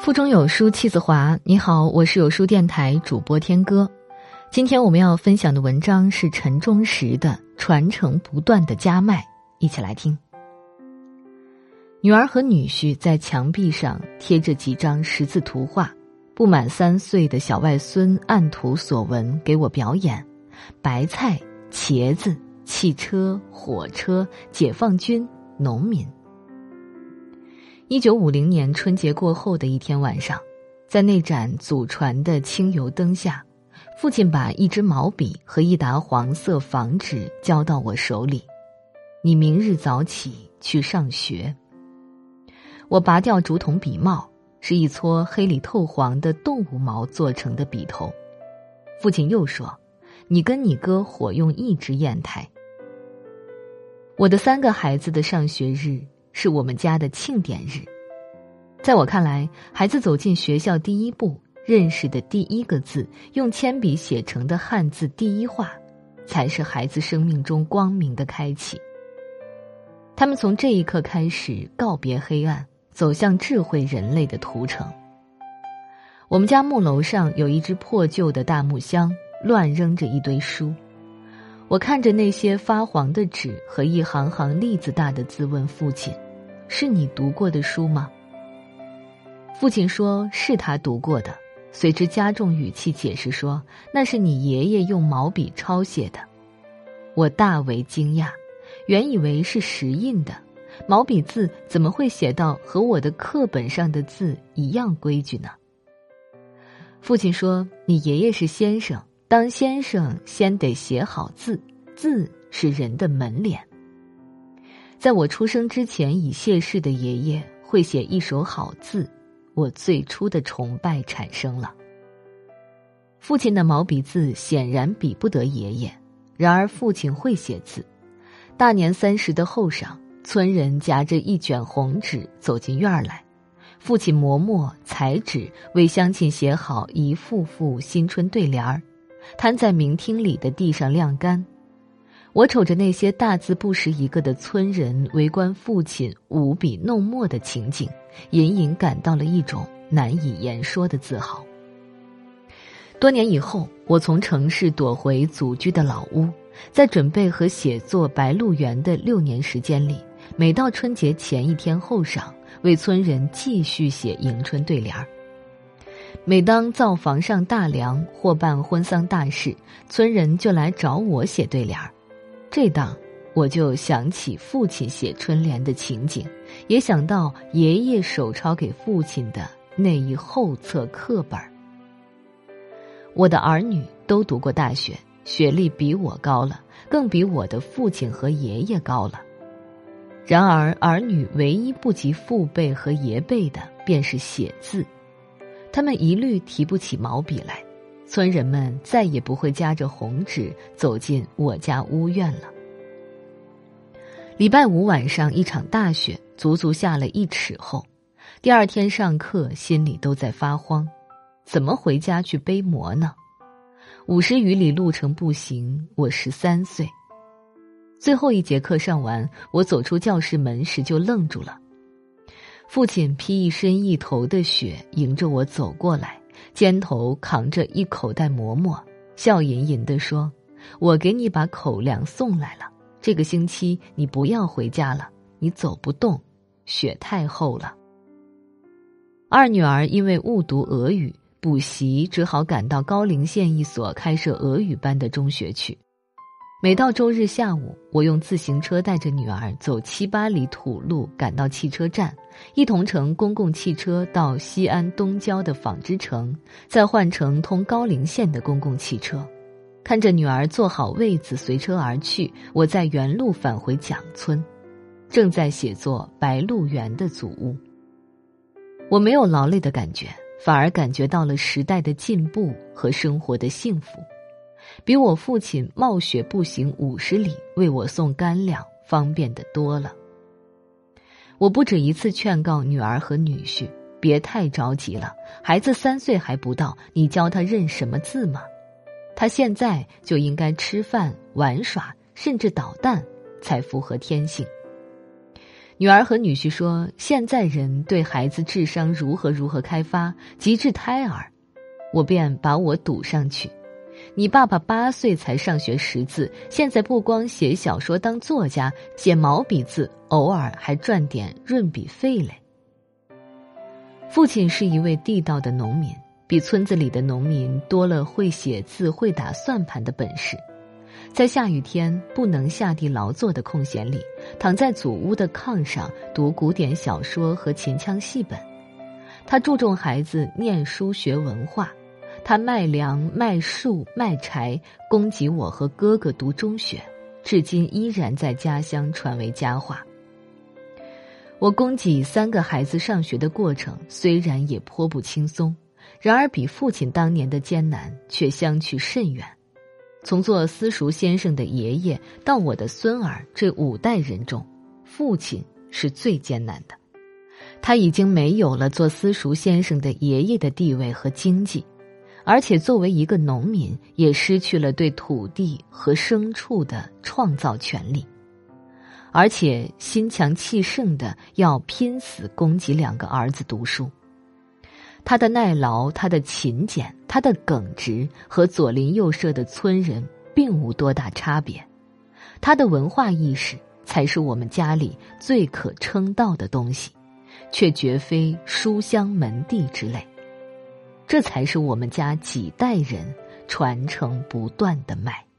腹中有书气自华。你好，我是有书电台主播天歌。今天我们要分享的文章是陈忠实的《传承不断的家脉》，一起来听。女儿和女婿在墙壁上贴着几张识字图画，不满三岁的小外孙按图索文给我表演：白菜、茄子、汽车、火车、解放军、农民。一九五零年春节过后的一天晚上，在那盏祖传的清油灯下，父亲把一支毛笔和一沓黄色仿纸交到我手里：“你明日早起去上学。”我拔掉竹筒笔帽，是一撮黑里透黄的动物毛做成的笔头。父亲又说：“你跟你哥火用一支砚台。”我的三个孩子的上学日。是我们家的庆典日，在我看来，孩子走进学校第一步，认识的第一个字，用铅笔写成的汉字第一画，才是孩子生命中光明的开启。他们从这一刻开始告别黑暗，走向智慧人类的途程。我们家木楼上有一只破旧的大木箱，乱扔着一堆书。我看着那些发黄的纸和一行行栗子大的字，问父亲：“是你读过的书吗？”父亲说：“是他读过的。”随之加重语气解释说：“那是你爷爷用毛笔抄写的。”我大为惊讶，原以为是石印的，毛笔字怎么会写到和我的课本上的字一样规矩呢？父亲说：“你爷爷是先生。”当先生先得写好字，字是人的门脸。在我出生之前已谢世的爷爷会写一手好字，我最初的崇拜产生了。父亲的毛笔字显然比不得爷爷，然而父亲会写字。大年三十的后晌，村人夹着一卷红纸走进院儿来，父亲磨墨裁纸，为乡亲写好一幅幅新春对联儿。摊在明厅里的地上晾干，我瞅着那些大字不识一个的村人围观父亲舞笔弄墨的情景，隐隐感到了一种难以言说的自豪。多年以后，我从城市躲回祖居的老屋，在准备和写作《白鹿原》的六年时间里，每到春节前一天后晌，为村人继续写迎春对联儿。每当灶房上大梁或办婚丧大事，村人就来找我写对联儿。这当我就想起父亲写春联的情景，也想到爷爷手抄给父亲的那一后册课本儿。我的儿女都读过大学，学历比我高了，更比我的父亲和爷爷高了。然而，儿女唯一不及父辈和爷辈的，便是写字。他们一律提不起毛笔来，村人们再也不会夹着红纸走进我家屋院了。礼拜五晚上一场大雪，足足下了一尺厚。第二天上课，心里都在发慌，怎么回家去背馍呢？五十余里路程步行，我十三岁。最后一节课上完，我走出教室门时就愣住了。父亲披一身一头的雪，迎着我走过来，肩头扛着一口袋馍馍，笑吟吟地说：“我给你把口粮送来了。这个星期你不要回家了，你走不动，雪太厚了。”二女儿因为误读俄语，补习只好赶到高陵县一所开设俄语班的中学去。每到周日下午，我用自行车带着女儿走七八里土路赶到汽车站，一同乘公共汽车到西安东郊的纺织城，再换乘通高陵县的公共汽车。看着女儿坐好位子随车而去，我在原路返回蒋村，正在写作《白鹿原》的祖屋。我没有劳累的感觉，反而感觉到了时代的进步和生活的幸福。比我父亲冒雪步行五十里为我送干粮方便的多了。我不止一次劝告女儿和女婿别太着急了，孩子三岁还不到，你教他认什么字吗？他现在就应该吃饭、玩耍，甚至捣蛋，才符合天性。女儿和女婿说：“现在人对孩子智商如何如何开发，极致胎儿。”我便把我堵上去。你爸爸八岁才上学识字，现在不光写小说当作家，写毛笔字，偶尔还赚点润笔费嘞。父亲是一位地道的农民，比村子里的农民多了会写字、会打算盘的本事。在下雨天不能下地劳作的空闲里，躺在祖屋的炕上读古典小说和秦腔戏本。他注重孩子念书学文化。他卖粮、卖树、卖柴，供给我和哥哥读中学，至今依然在家乡传为佳话。我供给三个孩子上学的过程虽然也颇不轻松，然而比父亲当年的艰难却相去甚远。从做私塾先生的爷爷到我的孙儿，这五代人中，父亲是最艰难的。他已经没有了做私塾先生的爷爷的地位和经济。而且，作为一个农民，也失去了对土地和牲畜的创造权利，而且心强气盛的要拼死供给两个儿子读书。他的耐劳，他的勤俭，他的耿直，和左邻右舍的村人并无多大差别。他的文化意识才是我们家里最可称道的东西，却绝非书香门第之类。这才是我们家几代人传承不断的脉。